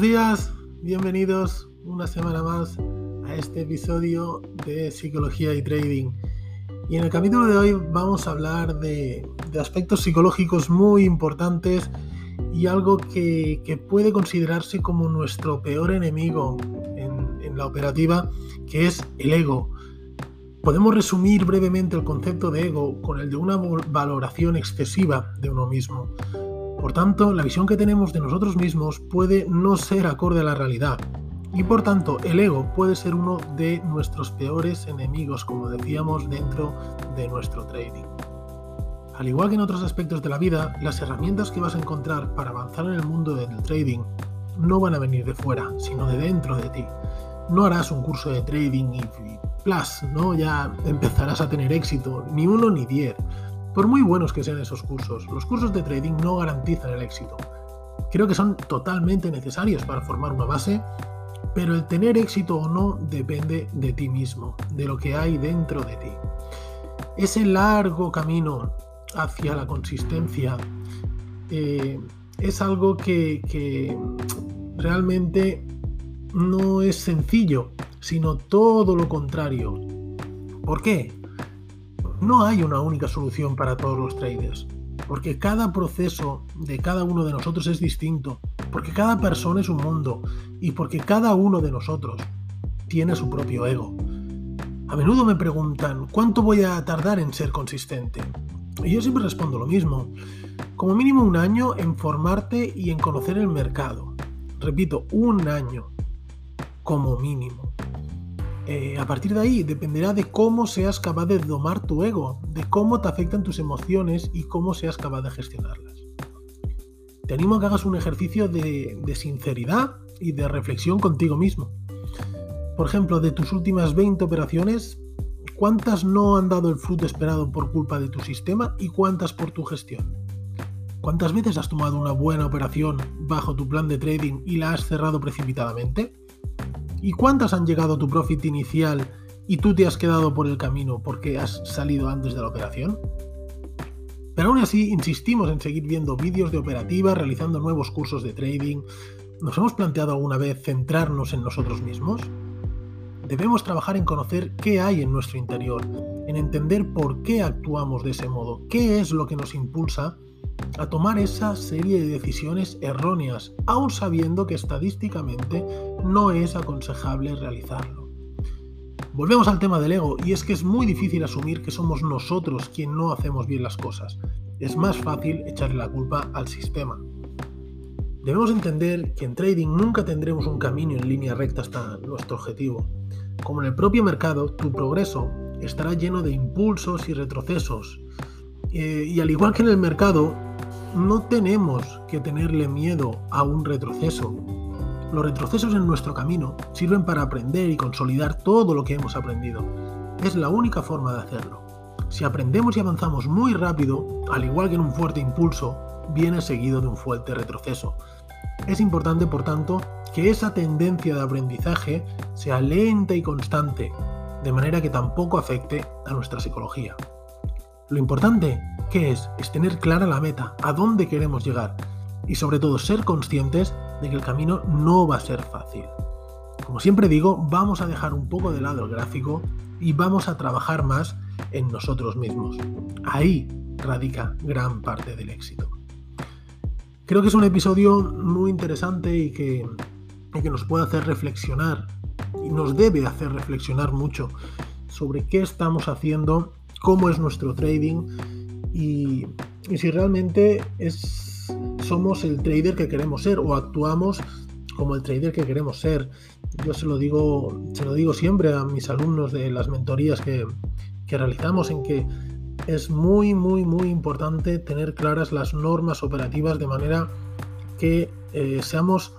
Buenos días, bienvenidos una semana más a este episodio de Psicología y Trading. Y en el capítulo de hoy vamos a hablar de, aspectos psicológicos muy importantes y algo que, puede considerarse como nuestro peor enemigo en, la operativa, que es el ego. Podemos resumir brevemente el concepto de ego con el de una valoración excesiva de uno mismo. Por tanto, la visión que tenemos de nosotros mismos puede no ser acorde a la realidad. Y por tanto, el ego puede ser uno de nuestros peores enemigos, como decíamos, dentro de nuestro trading. Al igual que en otros aspectos de la vida, las herramientas que vas a encontrar para avanzar en el mundo del trading no van a venir de fuera, sino de dentro de ti. No harás un curso de trading y plus, ¿no? Ya empezarás a tener éxito, ni uno ni diez. Por muy buenos que sean esos cursos, los cursos de trading no garantizan el éxito. Creo que son totalmente necesarios para formar una base, pero el tener éxito o no depende de ti mismo, de lo que hay dentro de ti. Ese largo camino hacia la consistencia eh, es algo que, que realmente no es sencillo, sino todo lo contrario. ¿Por qué? No hay una única solución para todos los traders, porque cada proceso de cada uno de nosotros es distinto, porque cada persona es un mundo y porque cada uno de nosotros tiene su propio ego. A menudo me preguntan, ¿cuánto voy a tardar en ser consistente? Y yo siempre respondo lo mismo, como mínimo un año en formarte y en conocer el mercado. Repito, un año como mínimo. Eh, a partir de ahí dependerá de cómo seas capaz de domar tu ego, de cómo te afectan tus emociones y cómo seas capaz de gestionarlas. Te animo a que hagas un ejercicio de, de sinceridad y de reflexión contigo mismo. Por ejemplo, de tus últimas 20 operaciones, ¿cuántas no han dado el fruto esperado por culpa de tu sistema y cuántas por tu gestión? ¿Cuántas veces has tomado una buena operación bajo tu plan de trading y la has cerrado precipitadamente? ¿Y cuántas han llegado a tu profit inicial y tú te has quedado por el camino porque has salido antes de la operación? Pero aún así insistimos en seguir viendo vídeos de operativa, realizando nuevos cursos de trading. ¿Nos hemos planteado alguna vez centrarnos en nosotros mismos? Debemos trabajar en conocer qué hay en nuestro interior, en entender por qué actuamos de ese modo, qué es lo que nos impulsa a tomar esa serie de decisiones erróneas, aun sabiendo que estadísticamente no es aconsejable realizarlo. Volvemos al tema del ego, y es que es muy difícil asumir que somos nosotros quien no hacemos bien las cosas. Es más fácil echarle la culpa al sistema. Debemos entender que en trading nunca tendremos un camino en línea recta hasta nuestro objetivo. Como en el propio mercado, tu progreso estará lleno de impulsos y retrocesos. Eh, y al igual que en el mercado, no tenemos que tenerle miedo a un retroceso. Los retrocesos en nuestro camino sirven para aprender y consolidar todo lo que hemos aprendido. Es la única forma de hacerlo. Si aprendemos y avanzamos muy rápido, al igual que en un fuerte impulso, viene seguido de un fuerte retroceso. Es importante, por tanto, que esa tendencia de aprendizaje sea lenta y constante, de manera que tampoco afecte a nuestra psicología. Lo importante ¿Qué es? Es tener clara la meta, a dónde queremos llegar y sobre todo ser conscientes de que el camino no va a ser fácil. Como siempre digo, vamos a dejar un poco de lado el gráfico y vamos a trabajar más en nosotros mismos. Ahí radica gran parte del éxito. Creo que es un episodio muy interesante y que, y que nos puede hacer reflexionar y nos debe hacer reflexionar mucho sobre qué estamos haciendo, cómo es nuestro trading y, si realmente somos el trader que queremos ser o actuamos como el trader que queremos ser. Yo se lo digo, se lo digo siempre a mis alumnos de las mentorías que, realizamos en que es muy, muy, muy importante tener claras las normas operativas de manera que eh, seamos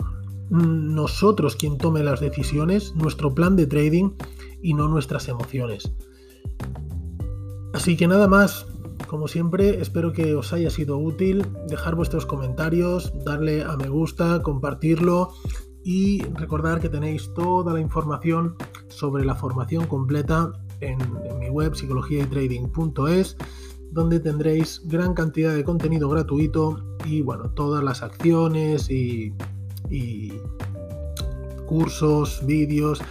nosotros quien tome las decisiones, nuestro plan de trading y no nuestras emociones. Así que nada más, como siempre, espero que os haya sido útil. Dejar vuestros comentarios, darle a me gusta, compartirlo y recordar que tenéis toda la información sobre la formación completa en, mi web psicologiaytrading.es donde tendréis gran cantidad de contenido gratuito y bueno, todas las acciones y, y cursos, vídeos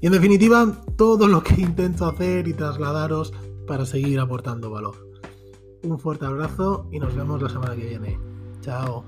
y en definitiva todo lo que intento hacer y trasladaros para seguir aportando valor. Un fuerte abrazo y nos vemos la semana que viene. Chao.